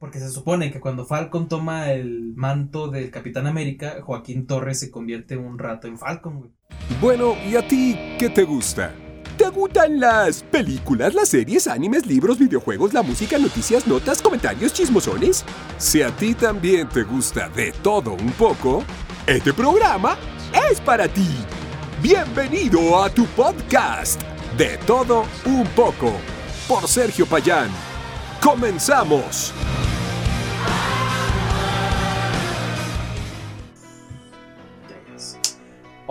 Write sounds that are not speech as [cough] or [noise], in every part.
Porque se supone que cuando Falcon toma el manto del Capitán América, Joaquín Torres se convierte un rato en Falcon, güey. Bueno, ¿y a ti qué te gusta? ¿Te gustan las películas, las series, animes, libros, videojuegos, la música, noticias, notas, comentarios, chismosones? Si a ti también te gusta de todo un poco, este programa es para ti. Bienvenido a tu podcast, De todo un poco, por Sergio Payán. ¡Comenzamos!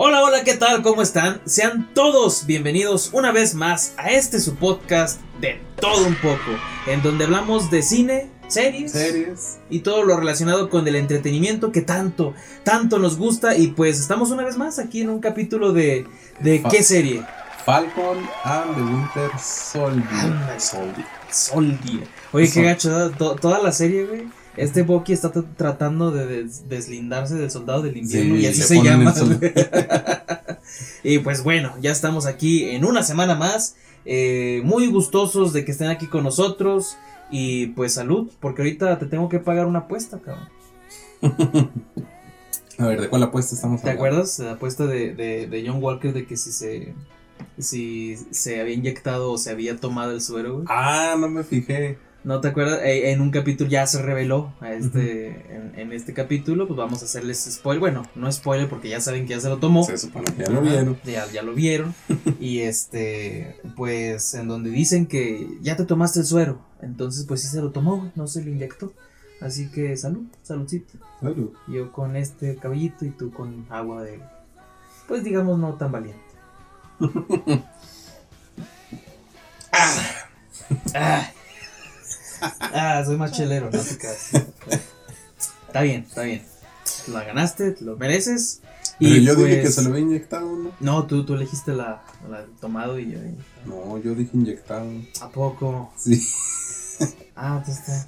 Hola, hola, ¿qué tal? ¿Cómo están? Sean todos bienvenidos una vez más a este su podcast de todo un poco, en donde hablamos de cine, series, Series. y todo lo relacionado con el entretenimiento que tanto, tanto nos gusta. Y pues estamos una vez más aquí en un capítulo de, de ¿qué serie? Falcon and the Winter Soldier. Soldier. Soldier. Oye, qué gacho, toda la serie, güey. Este Bucky está tratando de des- deslindarse del soldado del invierno Sí, y así se llama. [laughs] y pues bueno, ya estamos aquí en una semana más. eh, muy gustosos de que estén aquí con nosotros. Y pues salud, porque ahorita te tengo que pagar una apuesta, cabrón. [laughs] A ver, ¿de cuál apuesta estamos ¿Te hablando? acuerdas? La apuesta de, de, de John Walker de que si se, si se había inyectado o se había tomado el suero, güey. Ah, no me fijé. ¿No te acuerdas? Eh, en un capítulo ya se reveló a este, en, en este capítulo, pues vamos a hacerles spoiler. Bueno, no spoiler porque ya saben que ya se lo tomó. Se supone que ya lo vieron. Ya, ya lo vieron. [laughs] y este, pues en donde dicen que ya te tomaste el suero. Entonces, pues sí se lo tomó, no se lo inyectó. Así que salud, saludcito. Salud. Yo con este cabellito y tú con agua de, pues digamos, no tan valiente. [laughs] ah, ah, ah, soy más chelero, no te creas. Está bien, está bien. La ganaste, te lo mereces. Pero y yo dije que pues- se lo había inyectado, ¿no? No, tú, tú elegiste la, la tomado y yo. No, yo dije inyectado. ¿A poco? Sí. Ah, pues está.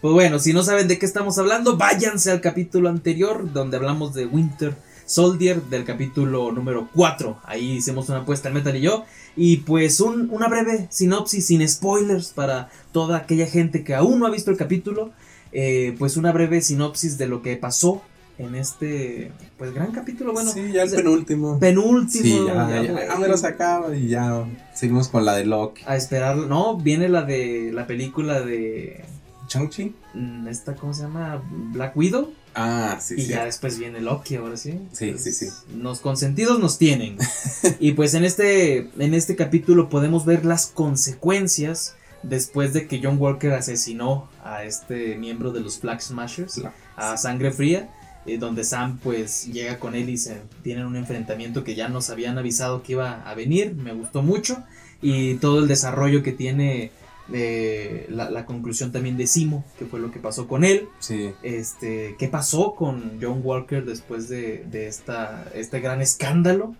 pues bueno, si no saben de qué estamos hablando, váyanse al capítulo anterior donde hablamos de Winter Soldier del capítulo número 4. Ahí hicimos una apuesta el Metal y yo. Y pues un- una breve sinopsis sin spoilers para toda aquella gente que aún no ha visto el capítulo. Eh, pues una breve sinopsis de lo que pasó en este pues gran capítulo. Bueno, sí, ya el penúltimo. penúltimo. Sí, ya, ya, ya, me lo sacaba y ya seguimos con la de Loki. a esperar. No, viene la de la película de ¿Chang-Chi? mm, esta cómo se llama Black Widow Ah, sí, y sí. ya después viene Loki ahora sí. Sí, Pues, sí, sí. Nos consentidos nos tienen. [laughs] y pues en este en este capítulo podemos ver las consecuencias después de que John Walker asesinó a este miembro de los Flag Smashers a sangre fría. eh, donde Sam pues llega con él y se tienen un enfrentamiento que ya nos habían avisado que iba a venir, me gustó mucho y todo el desarrollo que tiene eh, la, la conclusión también de Simo, que fue lo que pasó con él, Sí. este, qué pasó con John Walker después de, de esta, este gran escándalo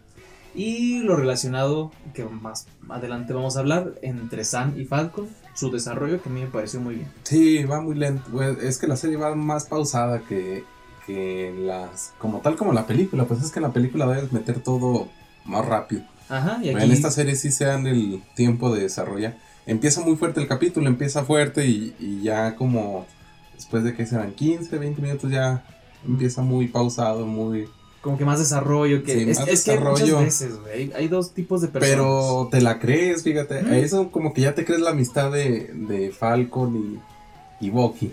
y lo relacionado que más adelante vamos a hablar entre Sam y Falcon, su desarrollo que a mí me pareció muy bien. Sí, va muy lento. güey. Es que la serie va más pausada que, que las. Como tal como la película. Pues es que en la película debes meter todo más rápido. Ajá, y aquí En esta serie sí se dan el tiempo de desarrollar. Empieza muy fuerte el capítulo, empieza fuerte y, y ya como. Después de que serán 15, 20 minutos ya empieza muy pausado, muy. como que más desarrollo que Sí, es, más es que desarrollo. muchas veces, güey, hay, dos tipos de personas. Pero te la crees, fíjate. Ujú. Eso como que ya te crees la amistad de, de Falcon y, y Bucky.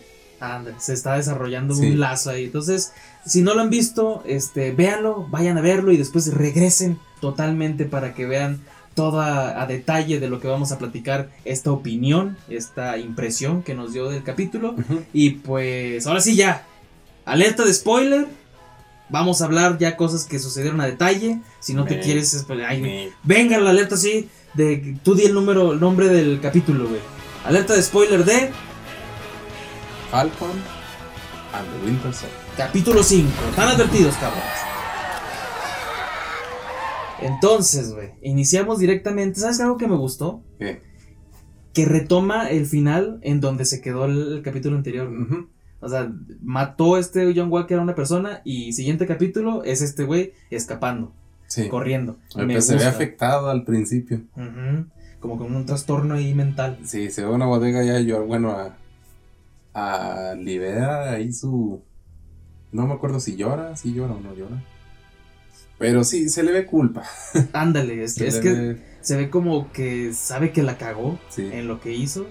Se está desarrollando Sí. un lazo ahí. Entonces, si no lo han visto, este, véanlo, vayan a verlo y después regresen totalmente para que vean toda a detalle de lo que vamos a platicar, esta opinión, esta impresión que nos dio del capítulo. Y pues, ahora sí ya, alerta de spoiler. Vamos a hablar ya cosas que sucedieron a detalle. Si no te quieres, esp- ay, Me- venga la alerta así de tú di el número, el nombre del capítulo, güey. Alerta de spoiler de Falcon and the Winter Soldier. Capítulo 5. Están advertidos, cabrones. Entonces, güey, iniciamos directamente. ¿Sabes algo que me gustó? ¿Qué? Que retoma el final en donde se quedó el, el capítulo anterior. O sea, mató este John Walker a una persona y siguiente capítulo es este güey escapando, Sí. corriendo. Oye, Me pues se ve afectado al principio. Como con un trastorno ahí mental. Sí, se ve una bodega ya, yo, bueno, a, a liberar ahí su... No me acuerdo si llora, si llora o no llora. Pero sí, se le ve culpa. [laughs] Ándale, es, que, es que se ve como que sabe que la cagó Sí. en lo que hizo,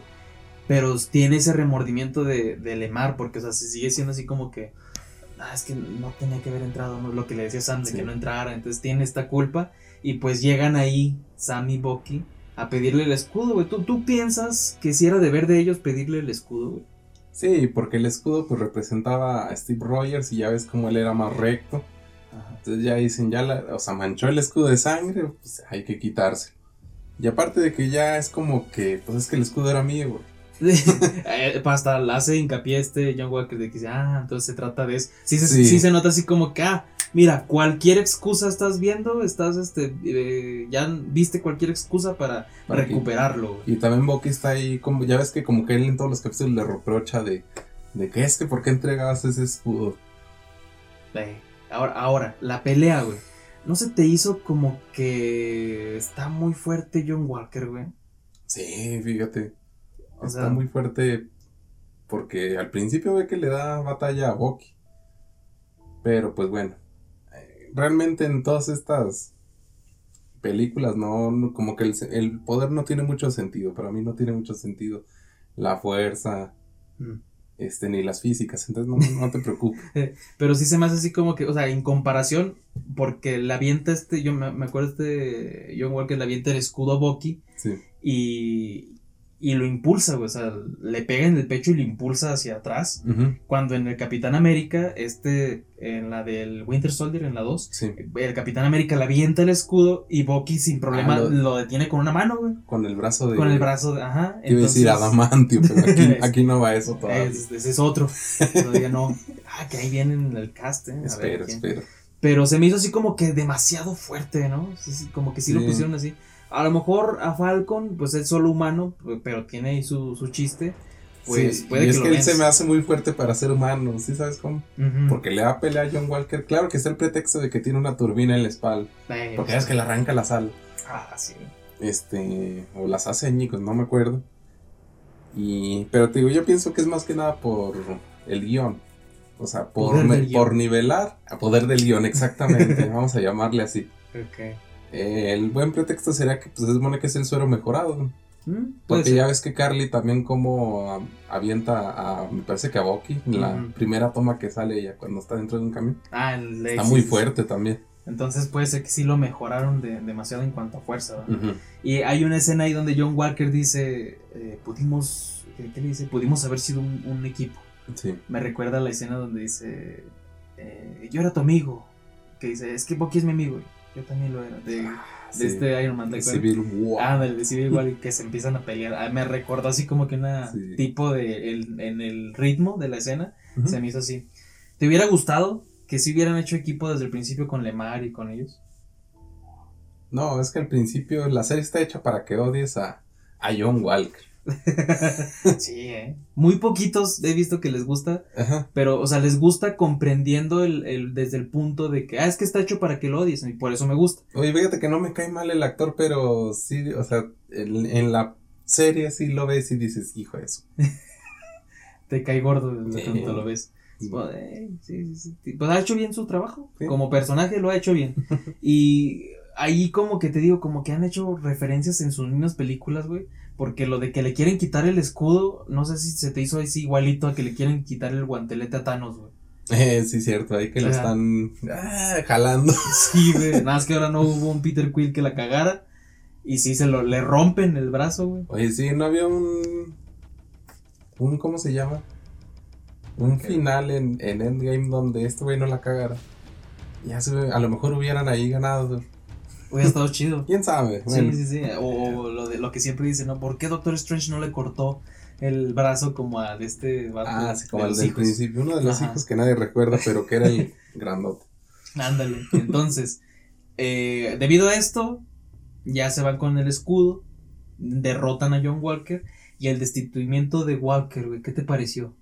pero tiene ese remordimiento de, de Lemar, porque, o sea, se sigue siendo así como que, ah, es que no tenía que haber entrado, ¿no? lo que le decía Sam, de Sí. que no entrara, entonces tiene esta culpa, y pues llegan ahí Sam y Bucky a pedirle el escudo, güey. ¿Tú, ¿Tú piensas que si era deber de ellos pedirle el escudo, güey? Sí, porque el escudo pues representaba a Steve Rogers y ya ves cómo él era más recto. Ajá. Entonces ya dicen, ya la, o sea, manchó el escudo de sangre, pues hay que quitarse. Y aparte de que ya es como que, pues es que el escudo era mío, güey. [laughs] Eh, Hasta la hace hincapié este John Walker de que dice, ah, entonces se trata de eso. Sí, se- Sí. sí se nota así como que, ah, mira, cualquier excusa estás viendo, estás, este, eh, ya viste cualquier excusa para, Para que- recuperarlo. güey. Y también Bucky está ahí, como, ya ves que como que él en todos los capítulos le reprocha de, de que es que por qué entregabas ese escudo. Eh, ahora, ahora, la pelea, güey. ¿No se te hizo como que está muy fuerte John Walker, güey? Sí, fíjate. O está sea- muy fuerte porque al principio ve que le da batalla a Bucky. Pero pues bueno, eh, realmente en todas estas películas no, como que el poder no tiene mucho sentido. Para mí no tiene mucho sentido la fuerza, Mm. Este, ni las físicas. Entonces no, no te preocupes. [laughs] Pero sí se me hace así como que, o sea, en comparación, porque la avienta este, yo me, me acuerdo este John Walker le avienta el escudo a Bucky Sí. y, y lo impulsa, güey, o sea, le pega en el pecho y lo impulsa hacia atrás. Cuando en el Capitán América, este, en la del Winter Soldier, en la 2, sí. el Capitán América le avienta el escudo y Bucky sin problema Ah, lo- lo... detiene con una mano, güey. Con el brazo de. Con el brazo, de, ajá. Iba a decir adamantio, [laughs] pero aquí, aquí no va eso todavía. Es- ese es otro. Todavía no. Ah, que ahí viene en el cast, eh. A espero, espero. Pero se me hizo así como que demasiado fuerte, ¿no? Sí, sí, como que sí, lo pusieron así. A lo mejor a Falcon, pues es solo humano, pero tiene ahí su, su chiste. Pues Sí, puede y que es lo que él se me hace muy fuerte para ser humano, ¿sí sabes cómo? Porque le da pelea a John Walker. Claro que está el pretexto de que tiene una turbina en la espalda. Eh, Porque es que le arranca la sal. Ah, sí. Este. O las hace añicos, no me acuerdo. Y. Pero te digo, yo pienso que es más que nada por el guion. O sea, por, me- por nivelar. A poder del guion, exactamente. [laughs] vamos a llamarle así. Ok. Eh, el buen pretexto sería que pues, se supone que es el suero mejorado. Mm, Porque ser. ya ves que Carly también como avienta a, me parece que a Bucky, en la primera toma que sale ella cuando está dentro de un camión. Ah, el Está muy fuerte también. Entonces puede ser que sí lo mejoraron de- demasiado en cuanto a fuerza. Y hay una escena ahí donde John Walker dice, eh, pudimos, ¿qué, qué le dice? Pudimos haber sido un, un equipo. Sí. Me recuerda a la escena donde dice, eh, yo era tu amigo. Que dice, es que Bucky es mi amigo. Yo también lo era. De, de Sí. este Iron Man, ¿te acuerdas? Civil War. Ah, del de Civil War y que se [laughs] empiezan a pelear. Ah, me recordó así como que una Sí. tipo de, el- en el ritmo de la escena. Se me hizo así. ¿Te hubiera gustado que si hubieran hecho equipo desde el principio con Lemar y con ellos? No, es que al principio la serie está hecha para que odies a, a John Walker. [laughs] sí, ¿eh? Muy poquitos he visto que les gusta, Ajá. pero, o sea, les gusta comprendiendo el, el- desde el punto de que, ah, es que está hecho para que lo odies, y por eso me gusta. Oye, fíjate que no me cae mal el actor, pero sí, o sea, en, en la serie sí lo ves y dices, hijo de eso. [laughs] Te cae gordo de Sí. tanto lo ves. Pues, eh, sí, sí, sí. Pues ha hecho bien su trabajo. Como personaje lo ha hecho bien. [laughs] y ahí como que te digo, como que han hecho referencias en sus mismas películas, güey. Porque lo de que le quieren quitar el escudo, no sé si se te hizo así igualito a que le quieren quitar el guantelete a Thanos, güey. Eh, sí, cierto, ahí que lo están ah, jalando. [laughs] Sí, güey. Nada más que ahora no hubo un Peter Quill que la cagara. Y sí, se lo, le rompen el brazo, güey. Oye, sí, no había un. un ¿Cómo se llama? Un final en, en Endgame donde este güey no la cagara. Ya se ve, a lo mejor hubieran ahí ganado. Hubiera estado chido. [laughs] ¿Quién sabe? Bueno, Sí, sí, sí. O, o lo, de, lo que siempre dicen, ¿no? ¿Por qué Doctor Strange no le cortó el brazo como al este vato Ah, sí, como de los del hijos? principio. Uno de los Ajá. hijos que nadie recuerda, pero que era el [laughs] grandote. Ándale. Entonces, eh, debido a esto, ya se van con el escudo, derrotan a John Walker y el destituimiento de Walker, güey, ¿qué te pareció?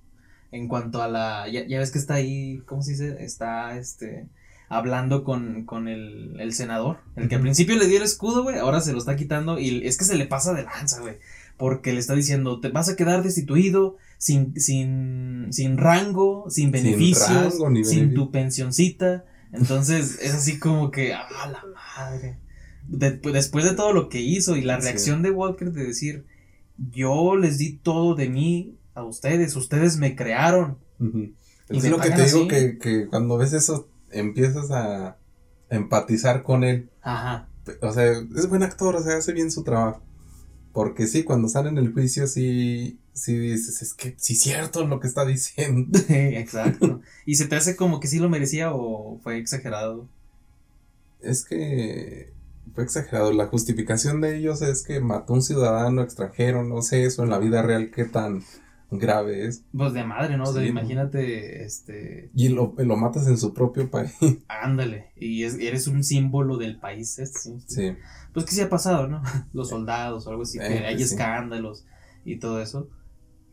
En cuanto a la, ya, ya ves que está ahí, ¿cómo se dice? Está, este, hablando con, con el, el senador. El que al principio le dio el escudo, güey, ahora se lo está quitando y es que se le pasa de lanza, güey. Porque le está diciendo, te vas a quedar destituido, sin, sin, sin rango, sin beneficios, sin, rango, ni sin beneficio. tu pensioncita. Entonces es así como que, ah, la madre. De- después de todo lo que hizo y la Sí. reacción de Walker de decir, yo les di todo de mí a ustedes, ustedes me crearon. Y Es lo que te digo que, que cuando ves eso empiezas a empatizar con él. Ajá. O sea, es buen actor, o sea, hace bien su trabajo. Porque sí, cuando están en el juicio, sí, sí dices, es que sí es cierto lo que está diciendo. [laughs] Exacto. ¿Y se te hace como que sí lo merecía o fue exagerado? Es que fue exagerado. La justificación de ellos es que mató a un ciudadano extranjero, no sé eso en la vida real qué tan grave es. Pues de madre, ¿no? O sea, Sí. imagínate, este, Y lo, lo matas en su propio país. [laughs] ándale, y es- eres un símbolo del país, este, sí. Sí. Pues que sí ha pasado, ¿no? [laughs] Los soldados o algo así, que Eh, hay pues sí. escándalos y todo eso.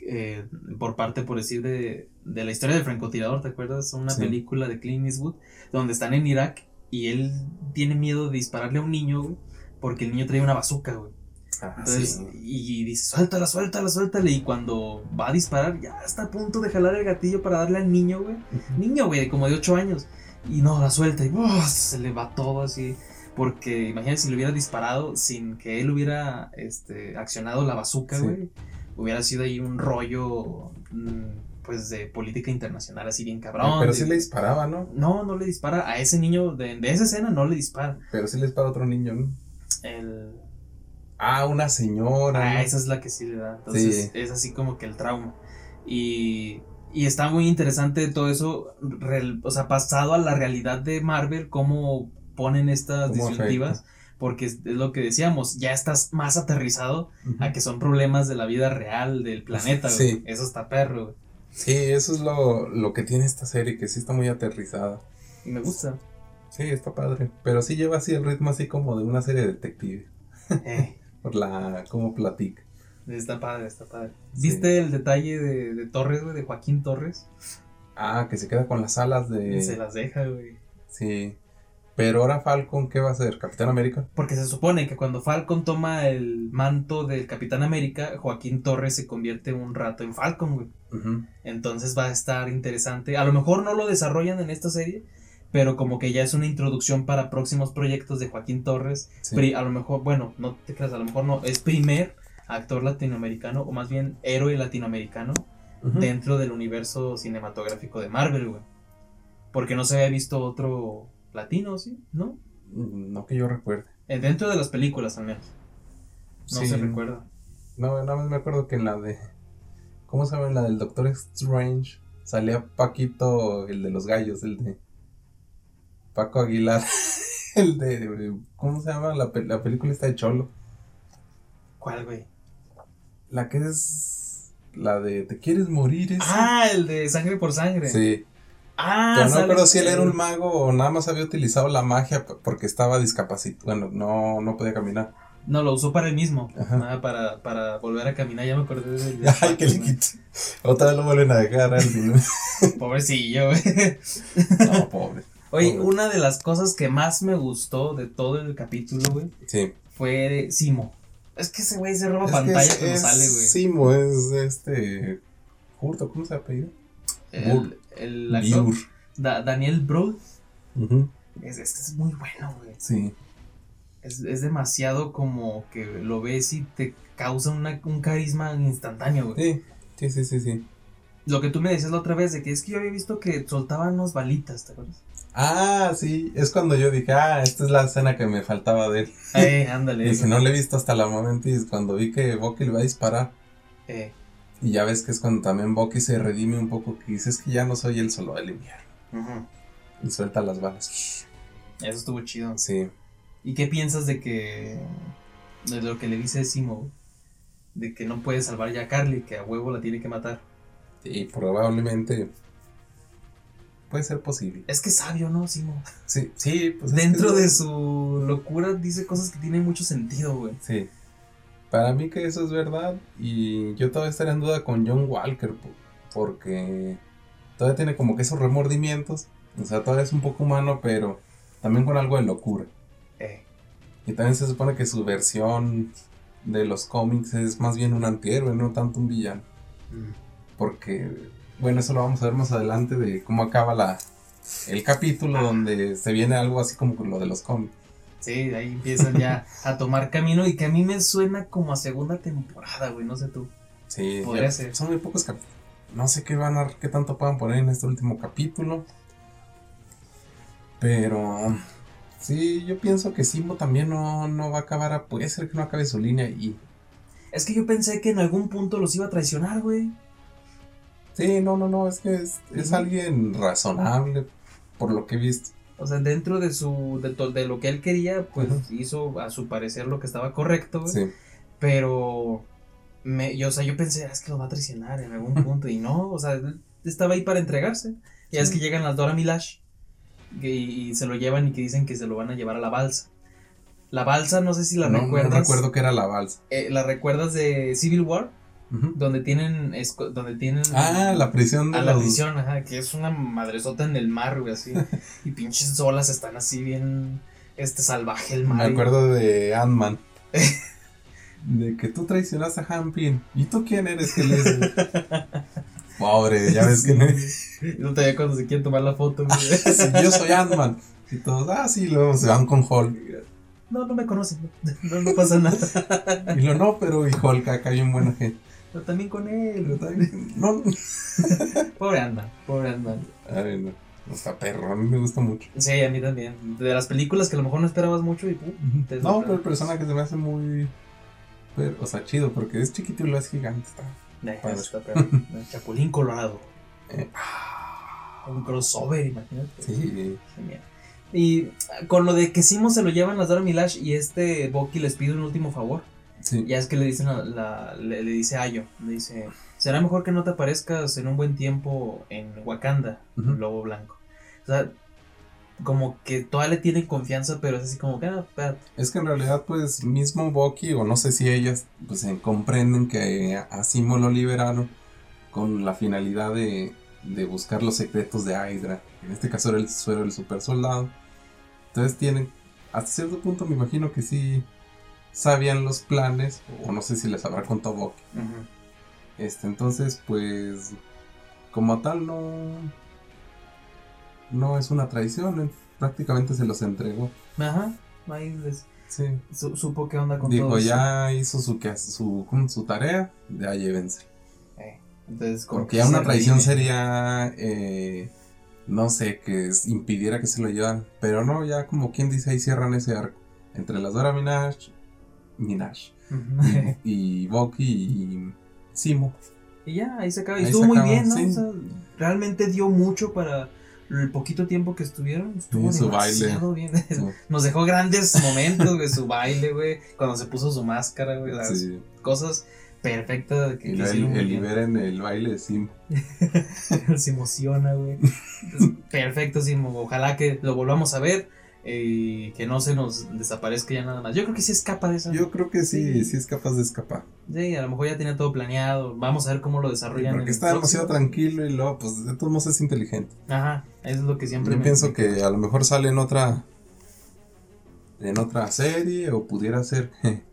eh, por parte, por decir, de, de la historia del francotirador, ¿te acuerdas? Una película de Clint Eastwood donde están en Irak y él tiene miedo de dispararle a un niño, güey, porque el niño trae una bazooka, güey. Entonces, sí. y dice, suéltala, suéltala, suéltala. Y cuando va a disparar, ya está a punto de jalar el gatillo para darle al niño, güey. Niño, güey, como de 8 años. Y no, la suelta y se le va todo así. Porque imagínate si le hubiera disparado sin que él hubiera este, accionado la bazooka, Sí. güey. Hubiera sido ahí un rollo, mm, pues, de política internacional así bien cabrón. Pero de- sí le disparaba, ¿no? No, no le dispara. A ese niño de, de esa escena no le dispara. Pero sí le dispara a otro niño, ¿no? El, Ah, una señora. Ah, esa es la que sí le da. Entonces Sí. es así como que el trauma. Y, y está muy interesante todo eso, o sea, pasado a la realidad de Marvel, cómo ponen estas disyuntivas. Porque es, es lo que decíamos, ya estás más aterrizado a que son problemas de la vida real del [laughs] planeta, güey. Sí. Eso está perro, güey. Sí, eso es lo, lo que tiene esta serie, que sí está muy aterrizada. Y me gusta. Sí, está padre. Pero sí lleva así el ritmo así como de una serie de detective. Eh, Por la, como platica. está padre, está padre. Sí. ¿Viste el detalle de, de Torres, güey? De Joaquín Torres. Ah, que se queda con las alas de... Se las deja, güey. Sí. Pero ahora Falcon, ¿qué va a hacer? ¿Capitán América? Porque se supone que cuando Falcon toma el manto del Capitán América, Joaquín Torres se convierte un rato en Falcon, güey. Entonces va a estar interesante. A lo mejor no lo desarrollan en esta serie, pero como que ya es una introducción para próximos proyectos de Joaquín Torres. Sí. A lo mejor, bueno, no te creas, a lo mejor no, es primer actor latinoamericano, o más bien héroe latinoamericano, dentro del universo cinematográfico de Marvel, güey. Porque no se había visto otro latino, ¿sí? ¿No? No que yo recuerde. Eh, Dentro de las películas, al menos. No Sí. se recuerda. No, nada más me acuerdo que en la de... ¿Cómo se llama? En la del Doctor Strange salía Paquito, el de los gallos, el de... Paco Aguilar. [laughs] el de... ¿Cómo se llama? La, la película está de Cholo. ¿Cuál, güey? La que es... La de... ¿Te quieres morir? ese? Ah, el de sangre por sangre. Sí. Ah, Pero no recuerdo si él era un mago o nada más había utilizado la magia porque estaba discapacitado. Bueno, no, no podía caminar. No, lo usó para él mismo. Nada, para, para volver a caminar. Ya me acordé de. [laughs] de Ay, que le quito. Otra vez lo vuelven a dejar al. [laughs] Pobrecillo, güey. No, pobre. Oye, una de las cosas que más me gustó de todo el capítulo, güey, Sí. fue Simo. Es que ese güey se roba Es que pantalla es- cuando es sale, güey. Simo es este. Curto, ¿cómo se apellida? El, el actor. Da- Daniel Brod. Ujú, Es, es, es muy bueno, güey. Sí. Es, es demasiado como que lo ves y te causa una- un carisma instantáneo, güey. Sí, sí, sí, sí, sí. Lo que tú me decías la otra vez, de que es que yo había visto que soltaban unos balitas, ¿te acuerdas? Ah, sí. Es cuando yo dije, ah, esta es la escena que me faltaba de él. Eh, [laughs] ándale. Que no le he visto hasta la momento y es cuando vi que Bucky le va a disparar. Eh, Y ya ves que es cuando también Bucky se redime un poco, que dice, es que ya no soy el solo del invierno. ujú. Y suelta las balas. Eso estuvo chido. Sí. ¿Y qué piensas de que. de lo que le dice Simo? De que no puede salvar ya a Carly, que a huevo la tiene que matar. Y probablemente puede ser posible. Es que es sabio, ¿no, Simo? Sí, sí, pues es Dentro que- de su locura dice cosas que tienen mucho sentido, güey. Sí. Para mí que eso es verdad y yo todavía estaría en duda con John Walker po- porque todavía tiene como que esos remordimientos O sea, todavía es un poco humano, pero también con algo de locura. Eh, Y también se supone que su versión de los cómics es más bien un antihéroe, no tanto un villano. mm. Porque, bueno, eso lo vamos a ver más adelante de cómo acaba la, el capítulo donde se viene algo así como con lo de los cómics. Sí, ahí empiezan ya a tomar camino y que a mí me suena como a segunda temporada, güey, no sé tú. Sí, Podría ser. son muy pocos capítulos. No sé qué van a, qué tanto puedan poner en este último capítulo. Pero sí, yo pienso que Simbo también no, no va a acabar. a- puede ser que no acabe su línea y Es que yo pensé que en algún punto los iba a traicionar, güey. Sí, no, no, no, es que es, es alguien razonable por lo que he visto. O sea, dentro de su de, de lo que él quería, pues hizo a su parecer lo que estaba correcto, güey. Sí, Pero me, yo, o sea, yo pensé, "Ah, es que lo va a traicionar en algún punto y no, o sea, él estaba ahí para entregarse. Y es que llegan las Dora Milash que- y, se lo llevan y que dicen que se lo van a llevar a la balsa. La balsa, no sé si la no, no recuerdas. recuerdo que era la balsa. eh, la recuerdas de Civil War, Donde tienen donde tienen Ah, la prisión de a la prisión, ajá, que es una madresota en el mar, güey, así. [laughs] y pinches olas están así bien este salvaje el mar. Me acuerdo de Ant-Man. [laughs] de que tú traicionaste a Hampin. ¿Y tú quién eres que le? [laughs] Pobre, ya ves que no. No te ve cuando se quieren tomar la foto, güey. Sí, yo soy Ant-Man. Y todos, ah, sí, luego se van con Hulk. No, no me conocen. No, no pasa nada. Y lo no, pero y Hulk acá bien buena gente. Pero también con él. Pero también- [laughs] No, Pobre anda, pobre anda. Ay, no. No está perro, a mí me gusta mucho. Sí, a mí también. De las películas que a lo mejor no esperabas mucho y pum. te No, pero el personaje se me hace muy. pero, o sea, chido, porque es chiquito y lo es gigante. Está. Eh, está perro. [laughs] Chapulín Colorado. Eh, Un crossover, imagínate. sí. Genial. Y ah, con lo de que Simo se lo llevan las Dora Milash y este Bucky les pide un último favor. Sí. Ya es que le dicen a la- le, le dice Ayo, le dice, será mejor que no te aparezcas en un buen tiempo en Wakanda. Lobo Blanco. O sea, como que todavía le tienen confianza, pero es así como que, ah. Es que en realidad, pues, mismo Bucky, o no sé si ellas, pues, comprenden que a Simo lo liberaron con la finalidad de, de buscar los secretos de Hydra. En este caso era el suero del super soldado. Entonces tienen, hasta cierto punto me imagino que sí sabían los planes, o no sé si les habrá contado Bucky. Este, entonces, pues, como tal, no, no es una traición, prácticamente se los entregó. Ajá, ahí les- Sí. su- supo qué onda con Dijo, ya hizo su, que- su, su tarea, ya llévense. Eh, entonces, Porque que ya una traición sería, eh, no sé, que impidiera que se lo llevaran. Pero no, ya como quien dice, ahí cierran ese arco. Entre las Dora Minaj, Minaj [laughs] y Bucky y Simo. Y ya, ahí se acaba. Y Ahí estuvo muy acaba, bien, ¿no? sí. O sea, realmente dio mucho para el poquito tiempo que estuvieron. Estuvo Sí, su baile. demasiado bien. Sí. [laughs] Nos dejó grandes momentos, güey, su baile, güey. Cuando se puso su máscara, güey. Las cosas perfectas que, Y que luego hicieron el, el bien. liberen el baile de Simo. [laughs] se emociona, güey. Perfecto, Simo. Ojalá que lo volvamos a ver. Eh, Y que no se nos desaparezca ya nada más. Yo creo que sí escapa de esa. Yo creo que sí, Sí. sí es capaz de escapar. Sí, a lo mejor ya tenía todo planeado. Vamos a ver cómo lo desarrollan. Porque está demasiado tranquilo y luego, pues de todos modos es inteligente. Ajá, eso es lo que siempre Yo me- pienso que a lo mejor sale en otra. En otra serie o pudiera ser. [laughs]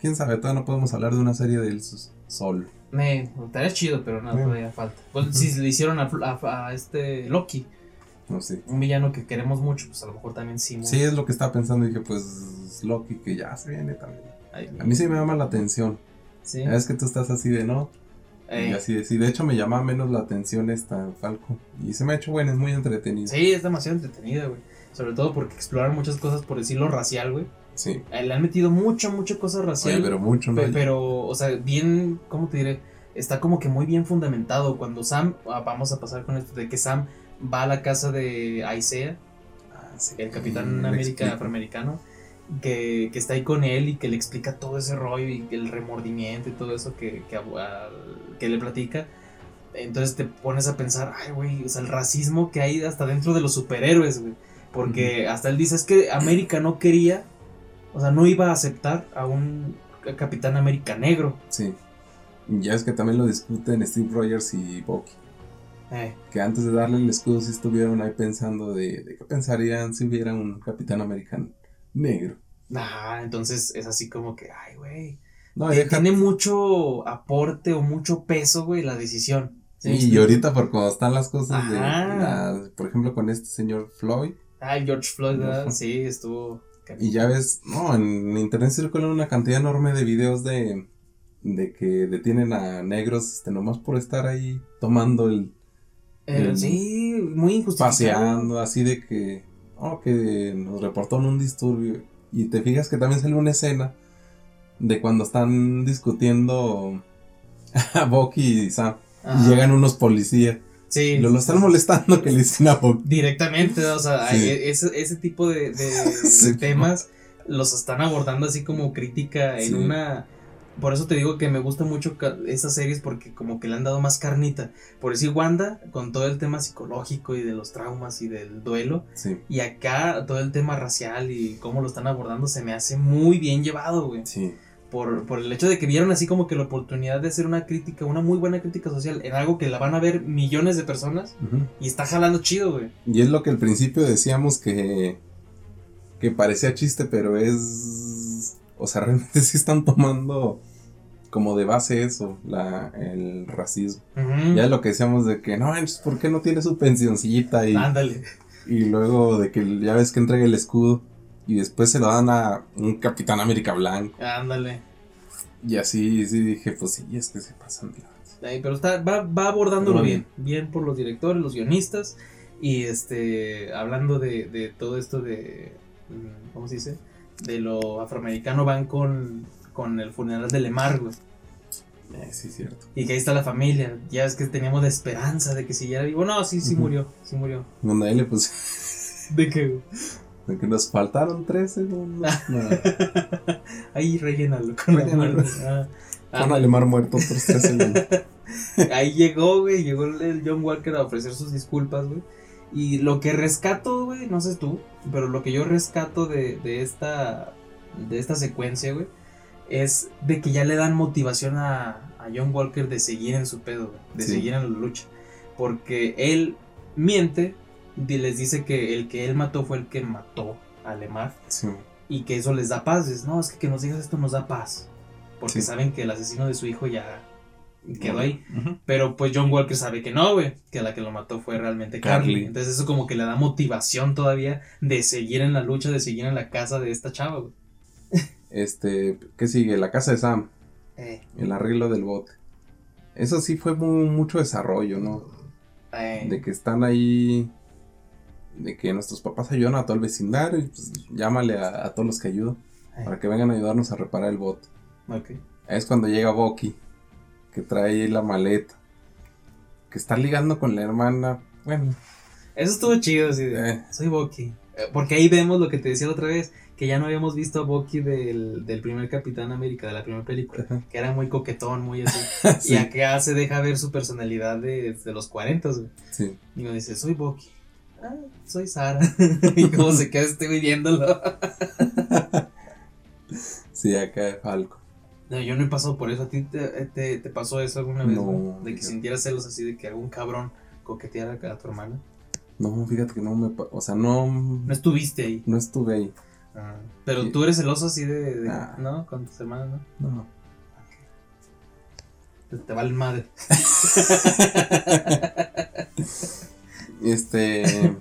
Quién sabe, todavía no podemos hablar de una serie del sol. Me estaría chido, pero no, Sí. todavía falta. Pues, si [laughs] le hicieron a, a- a este Loki, No sé. un villano que queremos mucho, pues a lo mejor también sí. Sí, es lo que estaba pensando dije, pues Loki, que ya se viene también. Ay, A mí sí me llama la atención. sí. Es que tú estás así de no. Eh, Y así de sí. De hecho, me llama menos la atención esta Falco. Y se me ha hecho bueno, es muy entretenido. sí, es demasiado entretenida, güey. Sobre todo porque exploran muchas cosas por decirlo racial, güey. Sí. Eh, Le han metido mucha, mucha cosa racial. Oye, pero mucho, ¿no? Pe- pero, o sea, bien, ¿cómo te diré? Está como que muy bien fundamentado. Cuando Sam, ah, vamos a pasar con esto, de que Sam va a la casa de Isaiah, Ah, sí. el Capitán América explico. afroamericano, que, que está ahí con él y que le explica todo ese rollo y el remordimiento y todo eso que, que, a- que le platica. Entonces te pones a pensar, ay, güey, o sea, el racismo que hay hasta dentro de los superhéroes, güey. Porque hasta él dice, es que América no quería, o sea, no iba a aceptar a un Capitán América negro. Sí. Ya es que también lo discuten Steve Rogers y Bucky. Eh, Que antes de darle el escudo sí estuvieron ahí pensando de, de qué pensarían si hubiera un capitán americano negro. ah, entonces es así como que, ay, güey. No, Eh, deja- Tiene mucho aporte o mucho peso, güey, la decisión. ¿Sí me Sí, y ahorita por cómo están las cosas de, la- por ejemplo, con este señor Floyd, Ay, George Floyd, ¿verdad? Sí, estuvo. y ya ves, no, en internet circulan una cantidad enorme de videos de, de que detienen a negros, este, nomás por estar ahí tomando el, Eh, el- sí, muy injustificado. paseando, así de que, oh, que nos reportó un disturbio. Y te fijas que también sale una escena de cuando están discutiendo a Bucky y Sam. Ajá. Y llegan unos policías. Sí. Lo, lo están molestando que le dicen a Bucky. Directamente, o sea, Sí. hay ese, ese tipo de, de- [laughs] Sí. de temas los están abordando así como crítica en Sí. una... Por eso te digo que me gusta mucho esas series porque como que le han dado más carnita. Por decir Wanda, con todo el tema psicológico y de los traumas y del duelo. Sí, Y acá todo el tema racial y cómo lo están abordando se me hace muy bien llevado, güey. sí. Por, por el hecho de que vieron así como que la oportunidad de hacer una crítica, una muy buena crítica social en algo que la van a ver millones de personas y está jalando chido, güey. Y es lo que al principio decíamos que, que parecía chiste, pero es... O sea, [laughs] realmente sí están tomando como de base eso, la, el racismo. Ya lo que decíamos de que, no, ¿por qué no tiene su pensioncita? Y, Ándale. y luego de que ya ves que entrega el escudo y después se lo dan a un Capitán América blanco. Ándale. Y así, sí dije, pues sí, es que se pasan de. Ahí, pero está, va, va abordándolo Muy bien. Bien por los directores, los guionistas. Y este, hablando de, de todo esto de, mm, ¿cómo se dice? De lo afroamericano van con, con el funeral de Lemar, güey. Eh, sí, cierto. Y que ahí está la familia. Ya es que teníamos la esperanza de que siguiera vivo. No, sí, sí murió. Sí murió. Ahí le puse ¿De qué? de que nos faltaron tres segundos. No. [laughs] Ahí rellénalo con Rellénalo. Ah, Con ándale. Alemar muerto otros. [laughs] Ahí llegó, güey, llegó el John Walker a ofrecer sus disculpas, güey. Y lo que rescato, güey, no sé tú, pero lo que yo rescato de, de esta de esta secuencia, güey, es de que ya le dan motivación a, a John Walker de seguir en su pedo, güey, de Sí. seguir en la lucha. Porque él miente y les dice que el que él mató fue el que mató a Lemar Sí. y que eso les da paz. Es, no, es que que nos digas esto nos da paz. Porque Sí. saben que el asesino de su hijo ya quedó ahí. Pero pues John Walker sabe que no, güey. Que la que lo mató fue realmente Carly. Carly. Entonces eso como que le da motivación todavía de seguir en la lucha, de seguir en la casa de esta chava, güey. [laughs] Este, ¿qué sigue? La casa de Sam, Eh, el arreglo del bote. Eso sí fue mu- mucho desarrollo, ¿no? eh, De que están ahí, de que nuestros papás ayudan a todo el vecindario y pues llámale a, a todos los que ayudan eh, para que vengan a ayudarnos a reparar el bote. ok. Es cuando llega Bucky, que trae la maleta, que está ligando con la hermana. Bueno, Eso estuvo chido, de, Eh. soy Bucky. Eh, Porque ahí vemos lo que te decía la otra vez, que ya no habíamos visto a Bucky del, del primer Capitán América, de la primera película, Ajá. que era muy coquetón, muy así. [laughs] sí, Y acá se deja ver su personalidad de, de los 40, güey. sí. Y me dice, soy Bucky. Ah, soy Sara. [laughs] y como se queda este güey viéndolo. [laughs] Sí, acá de Falco. No, yo no he pasado por eso. ¿A ti te, te, te pasó eso alguna vez? No? De que fíjate. sintieras celos así de que algún cabrón coqueteara a tu hermana. No, fíjate que no me. O sea, no. No estuviste ahí. No estuve ahí. Ah, pero tú eres celoso así de, de- Ah. ¿no? Con tus hermanas, ¿no? No. Te, te vale madre. [laughs] Este.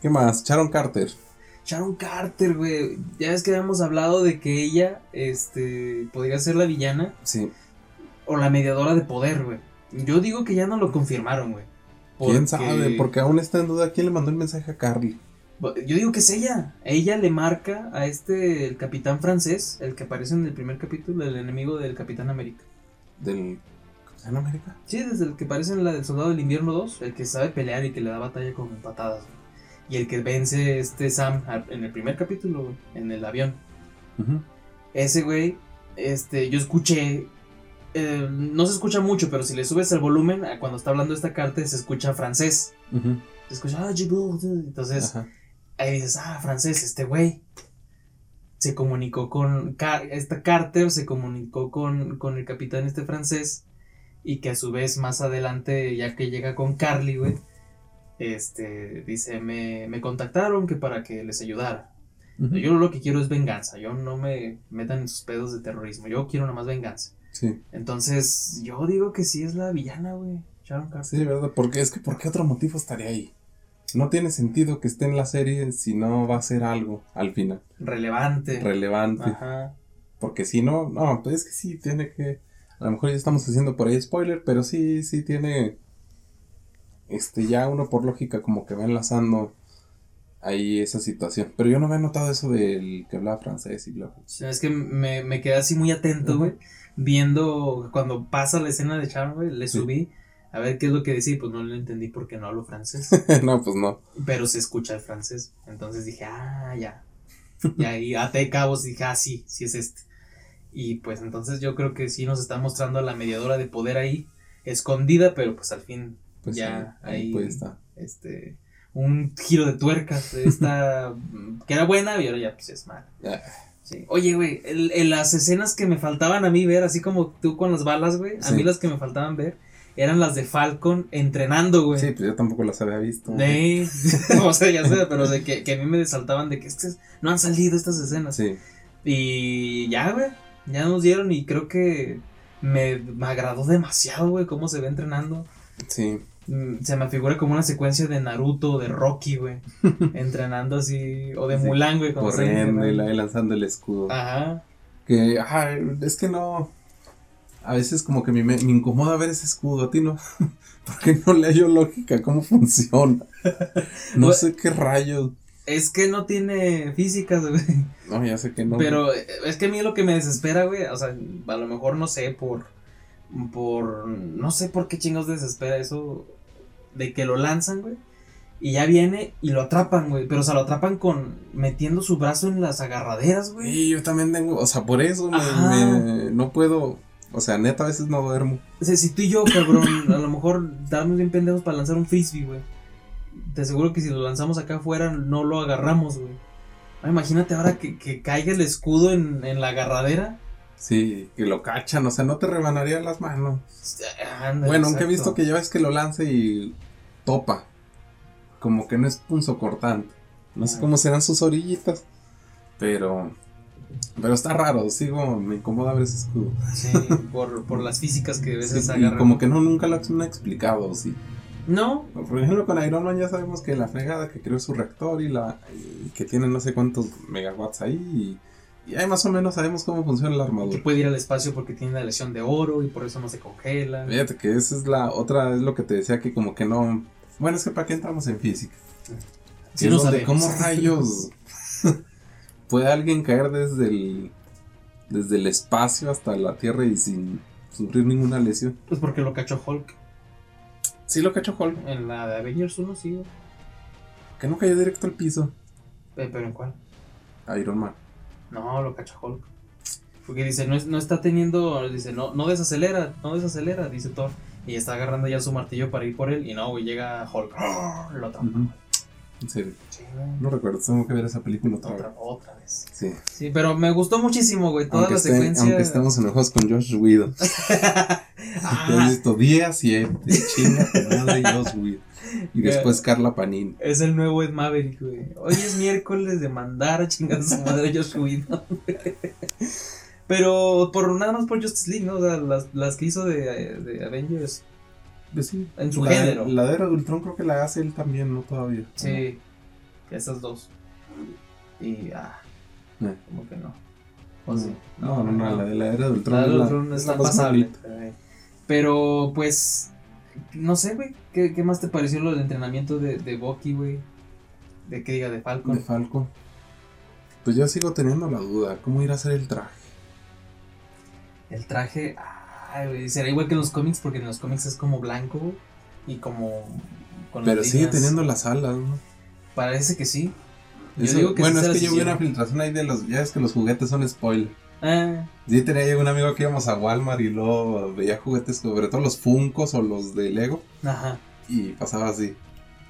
¿Qué más? Sharon Carter. Sharon Carter, güey. Ya ves que habíamos hablado de que ella, este, podría ser la villana Sí. o la mediadora de poder, güey. Yo digo que ya no lo confirmaron, güey. ¿Quién sabe? Porque aún está en duda quién le mandó el mensaje a Carly. Yo digo que es ella. Ella le marca a este, el capitán francés, el que aparece en el primer capítulo, el enemigo del Capitán América. Del. ¿Capitán América? Sí, desde el que aparece en la del Soldado del Invierno 2, el que sabe pelear y que le da batalla con patadas. güey. Y el que vence este Sam en el primer capítulo, en el avión. Ese güey, este, yo escuché. eh, no se escucha mucho, pero si le subes el volumen, a cuando está hablando esta carta, se escucha francés. Se escucha, ah. Entonces, Ajá. ahí dices, ah, francés, este güey. Se comunicó con. Car- esta Carter se comunicó con, con el capitán este francés. Y que a su vez más adelante, ya que llega con Carly, güey, este, dice, me, me contactaron que para que les ayudara. Yo lo que quiero es venganza, yo no me metan en sus pedos de terrorismo, yo quiero nada más venganza. Sí, Entonces, yo digo que sí es la villana, güey, Sharon Carter. sí, ¿verdad? Porque es que, ¿por qué otro motivo estaría ahí? No tiene sentido que esté en la serie si no va a ser algo al final Relevante. relevante. Ajá. Porque si no, no, pues es que sí tiene que. A lo mejor ya estamos haciendo por ahí spoiler, pero sí, sí tiene. Este, ya uno por lógica como que va enlazando ahí esa situación. Pero yo no había notado eso del que hablaba francés y bla. bla. O sea, es que me, me quedé así muy atento, güey, viendo cuando pasa la escena de Sharon, güey, le Sí. subí a ver qué es lo que decía y pues no lo entendí porque no hablo francés. [laughs] no, pues no. pero se escucha el francés. Entonces dije, ah, ya. Y ahí até cabos dije, ah, sí, sí es este. Y pues entonces yo creo que sí nos está mostrando a la mediadora de poder ahí, escondida, pero pues al fin Pues ya sí, ahí puede estar. este, un giro de tuerca de esta, [laughs] que era buena y ahora ya pues es mala. Ah, Sí. Oye, güey, el- las escenas que me faltaban a mí ver, así como tú con las balas, güey, a mí las que me faltaban ver eran las de Falcon entrenando, güey. Sí, pues yo tampoco las había visto. Sí, [laughs] o sea, ya sé, pero de que, que a mí me saltaban de que es que no han salido estas escenas. Sí, Y ya, güey, ya nos dieron y creo que me, me agradó demasiado, güey, cómo se ve entrenando. sí. Mm, Se me figura como una secuencia de Naruto de Rocky, güey, [laughs] entrenando así, o de Sí, Mulan, güey, Corriendo y lanzando el escudo. Ajá. Que, ajá, es que no. A veces como que me, me incomoda ver ese escudo, a ti no. [laughs] Porque no le hallo lógica cómo funciona. [laughs] No sé qué rayos. Es que no tiene físicas, güey. No, ya sé que no. Pero eh, es que a mí lo que me desespera, güey, o sea, a lo mejor no sé por por no sé por qué chingos desespera eso de que lo lanzan, güey. Y ya viene y lo atrapan, güey, pero o sea, lo atrapan con metiendo su brazo en las agarraderas, güey. Sí, yo también tengo, o sea, por eso me, no puedo, o sea, neta a veces no duermo. O sea, si tú y yo, cabrón, [coughs] a lo mejor estamos bien pendejos para lanzar un frisbee, güey. Te aseguro que si lo lanzamos acá afuera no lo agarramos, güey. Ah, imagínate ahora que, que caiga el escudo en, en la agarradera. Sí, que lo cachan, o sea, no te rebanaría las manos. Ándale, bueno, aunque he visto que ya ves que lo lanza y topa. Como que no es punzo cortante. No sé Ah. cómo serán sus orillitas. Pero. Pero está raro, sigo, me incomoda ver ese escudo. Sí, [laughs] por, por las físicas que a veces Sí, y agarran. como que no, nunca lo han explicado, sí. No, Por ejemplo, con Iron Man ya sabemos que la fregada que creó su reactor y la y que tiene no sé cuántos megawatts ahí y, y ahí más o menos sabemos cómo funciona la que armadura. puede ir al espacio porque tiene la lesión de oro y por eso no se congela. Fíjate que esa es la otra, es lo que te decía que como que no... Bueno, es que para qué entramos en física. Sí, no donde. ¿Cómo rayos [laughs] puede alguien caer desde el, desde el espacio hasta la Tierra y sin sufrir ninguna lesión? Pues porque lo cachó Hulk. Sí lo cachó Hulk, En la de Avengers 1, sí. que no cayó directo al piso. Eh, ¿Pero en cuál? Iron Man. No, lo cacha Hulk. Porque dice, no, es- no está teniendo, dice, no, no desacelera, no desacelera, dice Thor. Y está agarrando ya su martillo para ir por él. Y no, güey, llega Hulk. Lo. Ujú. En serio. Sí. No recuerdo, tengo que ver esa película otra vez. otra, vez. Sí. Sí, pero me gustó muchísimo, güey, toda Aunque, la esté- secuencia. aunque estemos enojados con Josh Whedon. [laughs] Ah, Hemos visto día 7, chinga madre Josh Whedon. Y después Carla Panini. Es el nuevo Ed Maverick, güey. Hoy es miércoles de mandar [laughs] a chingar a su madre Josh Whedon. Pero por nada más por Justice League, ¿no? O sea, las, las que hizo de, de Avengers. Pues sí, En su la, género. La de Era de Ultron creo que la hace él también, ¿no? Todavía. Sí, esas dos. Y, ah, Eh. como que no. ¿O No, sí? no, no, no, la de la Era de Ultron. La de es la- Ultron es está la más pasable. Pero, pues, no sé, güey. ¿Qué, qué más te pareció lo del entrenamiento de, de Bucky, güey? De que diga, de Falcon. De Falcon. Pues yo sigo teniendo la duda. ¿Cómo irá a ser el traje? El traje, ay, güey, será igual que en los cómics, porque en los cómics es como blanco güey, y como con Pero sigue líneas. teniendo las alas, ¿no? Parece que sí. Yo digo que bueno, es que yo vi una filtración ahí de los. Ya es que los juguetes son spoiler. Ah, Sí, tenía yo un amigo que íbamos a Walmart y luego veía juguetes, sobre todo los Funkos o los de Lego, ajá. y pasaba así.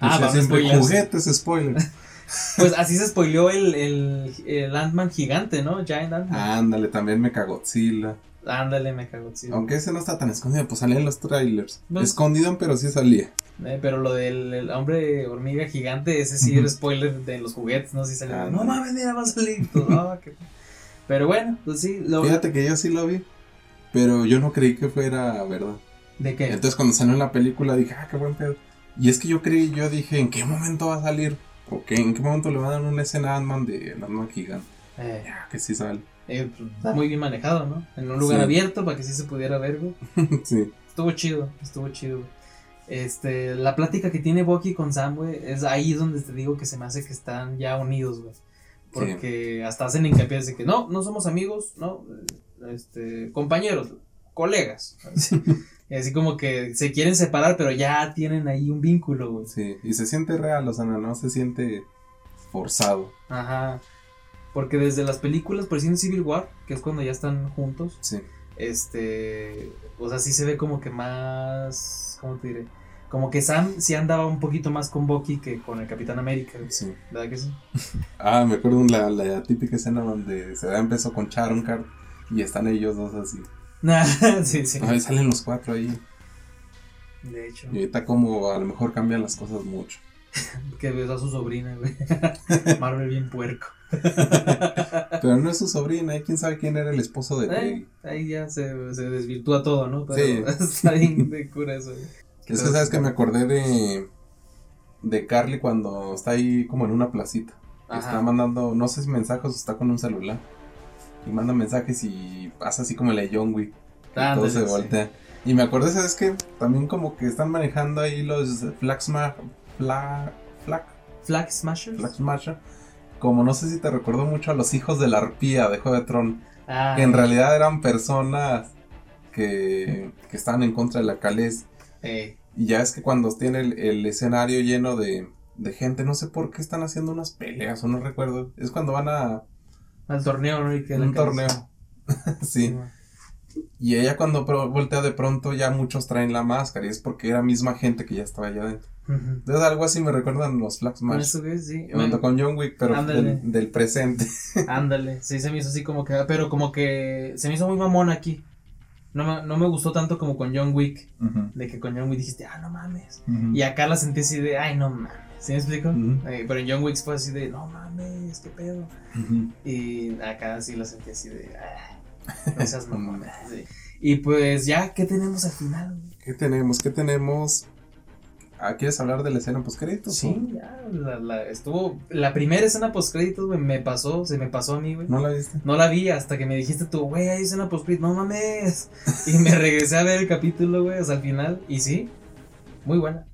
Ah, Decía va, siempre spoilers. juguetes, spoiler. [laughs] Pues así se spoileó el, el, el Ant-Man gigante, ¿no? Giant Ant-Man. Ándale, también me Godzilla. Ándale, Mechagodzilla. Aunque ese no está tan escondido, pues salía en los trailers. Escondido, pero sí salía. Eh, pero lo del el hombre hormiga gigante, ese sí era Ujú. spoiler de los juguetes, ¿no? Sí salió. Ah, no mames, mira, va a salir. [laughs] Todo, ah, qué- Pero bueno, pues sí. Lo... Fíjate que yo sí lo vi, pero yo no creí que fuera verdad. ¿De qué? Entonces cuando salió en la película dije, ah, qué buen pedo. Y es que yo creí, yo dije, ¿en qué momento va a salir? ¿O qué, en qué momento le van a dar una escena a Ant-Man de Ant-Man gigante? Eh, Ya, que sí sale. eh, pues, está muy bien manejado, ¿no? En un lugar Sí. abierto para que sí se pudiera ver, güey. [laughs] sí. Estuvo chido, estuvo chido, güey. Este, la plática que tiene Bucky con Sam, güey, es ahí donde te digo que se me hace que están ya unidos, güey. Porque hasta hacen hincapié de que no, no somos amigos, no, este, compañeros, colegas. Así, Y así como que se quieren separar, pero ya tienen ahí un vínculo, güey. Sí, y se siente real, o sea, no, no se siente forzado. Ajá. Porque desde las películas, por ejemplo, Civil War, que es cuando ya están juntos, Sí, este, o sea, sí se ve como que más, ¿cómo te diré? Como que Sam sí andaba un poquito más con Bucky que con el Capitán América, sí. ¿verdad que sí? [laughs] Ah, me acuerdo la, la típica escena donde se da empezó con Charon y están ellos dos así. Nah, [laughs] sí, sí. Ahí salen los cuatro ahí. De hecho, Y ahorita como a lo mejor cambian las cosas mucho. [laughs] que besó a su sobrina, güey. Marvel bien puerco. Pero no es su sobrina, ¿eh? quién sabe quién era el esposo de Eh, Peggy. ahí ya se, se desvirtúa todo, ¿no? Pero Sí. está bien de cura eso, güey. Es que sabes que me acordé de de Carly cuando está ahí como en una placita. Que está mandando, no sé si mensajes o está con un celular. Y manda mensajes y pasa así como la de John Wick. que todo se sí. voltea. Y me acordé, ¿sabes qué? También como que están manejando ahí los Flag Smash. Flag. Flag. Flag Smashers. Flag Smasher. Como no sé si te recordó mucho a los hijos de la arpía de Juego de Tron. Ah, Que en realidad eran personas que, que estaban en contra de la Calés. Y ya es que cuando tiene el, el escenario lleno de, de gente, no sé por qué están haciendo unas peleas o no recuerdo. Es cuando van a al torneo, ¿no? Y que la un torneo. [laughs] sí. Y ella cuando voltea de pronto ya muchos traen la máscara y es porque era misma gente que ya estaba allá adentro. Entonces algo así me recuerdan los Flag Con Smash. eso, güey, sí. Con John Wick, pero del, del presente. [laughs] Ándale, sí se me hizo así como que, pero como que se me hizo muy mamón aquí. No me, no me gustó tanto como con John Wick, de que con John Wick dijiste, ah, no mames. Y acá la sentí así de, ay, no mames. ¿Sí me explico? Eh, pero en John Wick fue así de, no mames, qué pedo. Y acá sí la sentí así de, ah, no seas mamón. Sí. Y pues ya, ¿qué tenemos al final? ¿Qué tenemos? ¿Qué tenemos? Ah, ¿Quieres hablar de la escena post créditos? Sí, ya, la, la- estuvo, la primera escena post créditos, güey, me pasó, se me pasó a mí, güey. ¿No la viste? No la vi hasta que me dijiste tú, güey, hay escena post no mames. [laughs] Y me regresé a ver el capítulo, güey, hasta el final. Y sí, muy buena.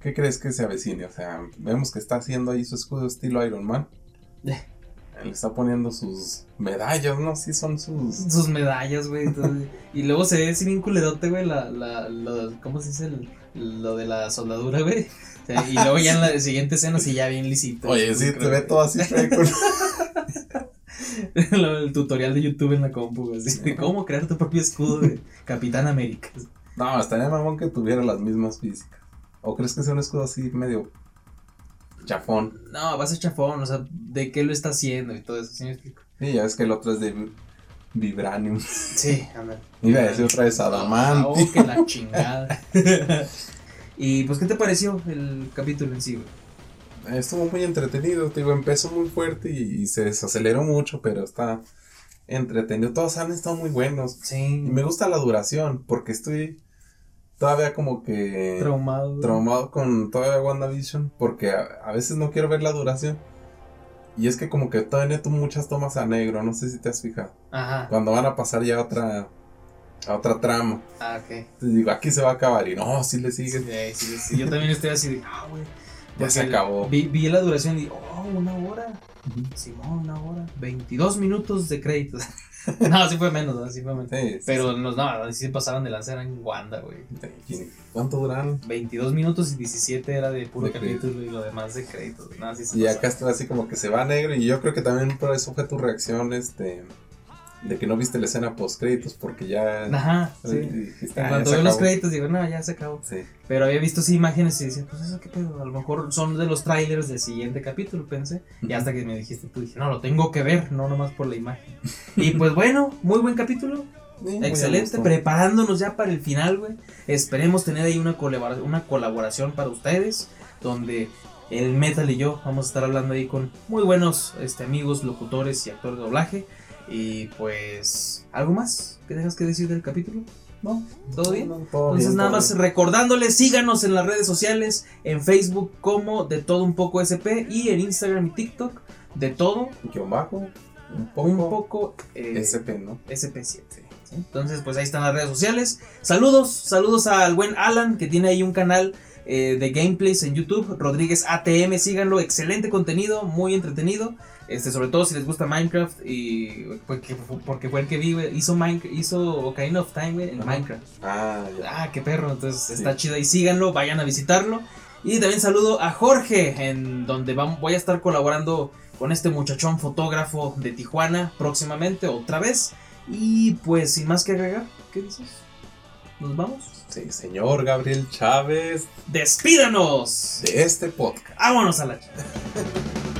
¿Qué crees que se avecine? O sea, vemos que está haciendo ahí su escudo estilo Iron Man. [laughs] Le está poniendo sus medallas, ¿no? Sí, son sus. Sus medallas, güey. y luego se ve así bien culerote, güey, la, la, lo- ¿cómo se dice? El- lo de la soldadura, güey. O sea, y luego ya en la siguiente escena sí ya bien lisito. Oye, sí, te ve todo así [laughs] el tutorial de YouTube en la compu, güey. Así de cómo crear tu propio escudo de Capitán América. No, estaría mamón que tuviera las mismas físicas. ¿O crees que sea un escudo así medio chafón? No, va a ser chafón, o sea, ¿de qué lo está haciendo y todo eso? ¿Sí me explico? Sí, ya es que el otro es de vi- Vibranium. Sí, anda. [laughs] Iba a decir otra vez Adamante. Oh, que la [laughs] chingada. y pues, ¿qué te pareció el capítulo en sí, güey? Estuvo muy entretenido, te digo, empezó muy fuerte y, y se desaceleró mucho, pero está entretenido. Todos han estado muy buenos. Sí. Y me gusta la duración, porque estoy todavía como que traumado. traumado con todavía WandaVision, porque a, a veces no quiero ver la duración. Y es que como que todavía neto muchas tomas a negro, no sé si te has fijado. Ajá. Cuando van a pasar ya a otra, a otra trama. Ah, ok. Entonces digo, aquí se va a acabar. Y no, sí le Sí, sigue. sí, sí, Yo también estoy así de, ah, güey. Ya se acabó. Vi, vi la duración y, oh, una hora. Simón, una hora. 22 minutos de créditos. [laughs] no, sí fue menos, ¿no? sí fue menos. Sí, sí, Pero nos, no, sí se pasaron de lanzar en Wanda, güey. sí. ¿Cuánto duran? 22 minutos y 17 era de puro De capítulo y lo demás de créditos. No, sí Y pasaron. acá está así como que se va negro. Y yo creo que también por eso fue tu reacción, este. De que no viste la escena post créditos, porque ya. Ajá, sí. dijiste, "Ah, se veo los acabó". créditos digo, no, ya se acabó. Sí. Pero había visto así imágenes y decía, pues eso qué pedo, a lo mejor son de los trailers del siguiente capítulo, pensé. Y hasta que me dijiste tú, dije, no, lo tengo que ver, no nomás por la imagen. y pues bueno, muy buen capítulo. Excelente, preparándonos ya para el final, güey. Esperemos tener ahí una, colabora- una colaboración para ustedes, donde el Metal y yo vamos a estar hablando ahí con muy buenos este, amigos, locutores y actores de doblaje. Y pues, ¿algo más que tengas que decir del capítulo? ¿No? ¿Todo bien? No, no, todo Entonces bien, nada más bien. recordándoles, síganos en las redes sociales, en Facebook como de todo un poco SP y en Instagram y TikTok de todo Guión bajo, un poco, un poco eh, SP, ¿no? SP7. ¿sí? Entonces, pues ahí están las redes sociales. Saludos, saludos al buen Alan, que tiene ahí un canal eh, de gameplays en YouTube. Rodríguez ATM, síganlo. Excelente contenido, muy entretenido. Este, sobre todo si les gusta Minecraft y porque, porque fue el que vi, güey, hizo Minecraft, hizo Ocarina of Time, en Ajá. Minecraft. Ah, ya. Ah, qué perro, entonces Sí. está chido ahí, síganlo, vayan a visitarlo. Y también saludo a Jorge, en donde voy a estar colaborando con este muchachón fotógrafo de Tijuana próximamente, otra vez. Y pues sin más que agregar, ¿qué dices? ¿Nos vamos? Sí, señor Gabriel Chávez ¡Despídanos! de este podcast. ¡Vámonos a la [laughs]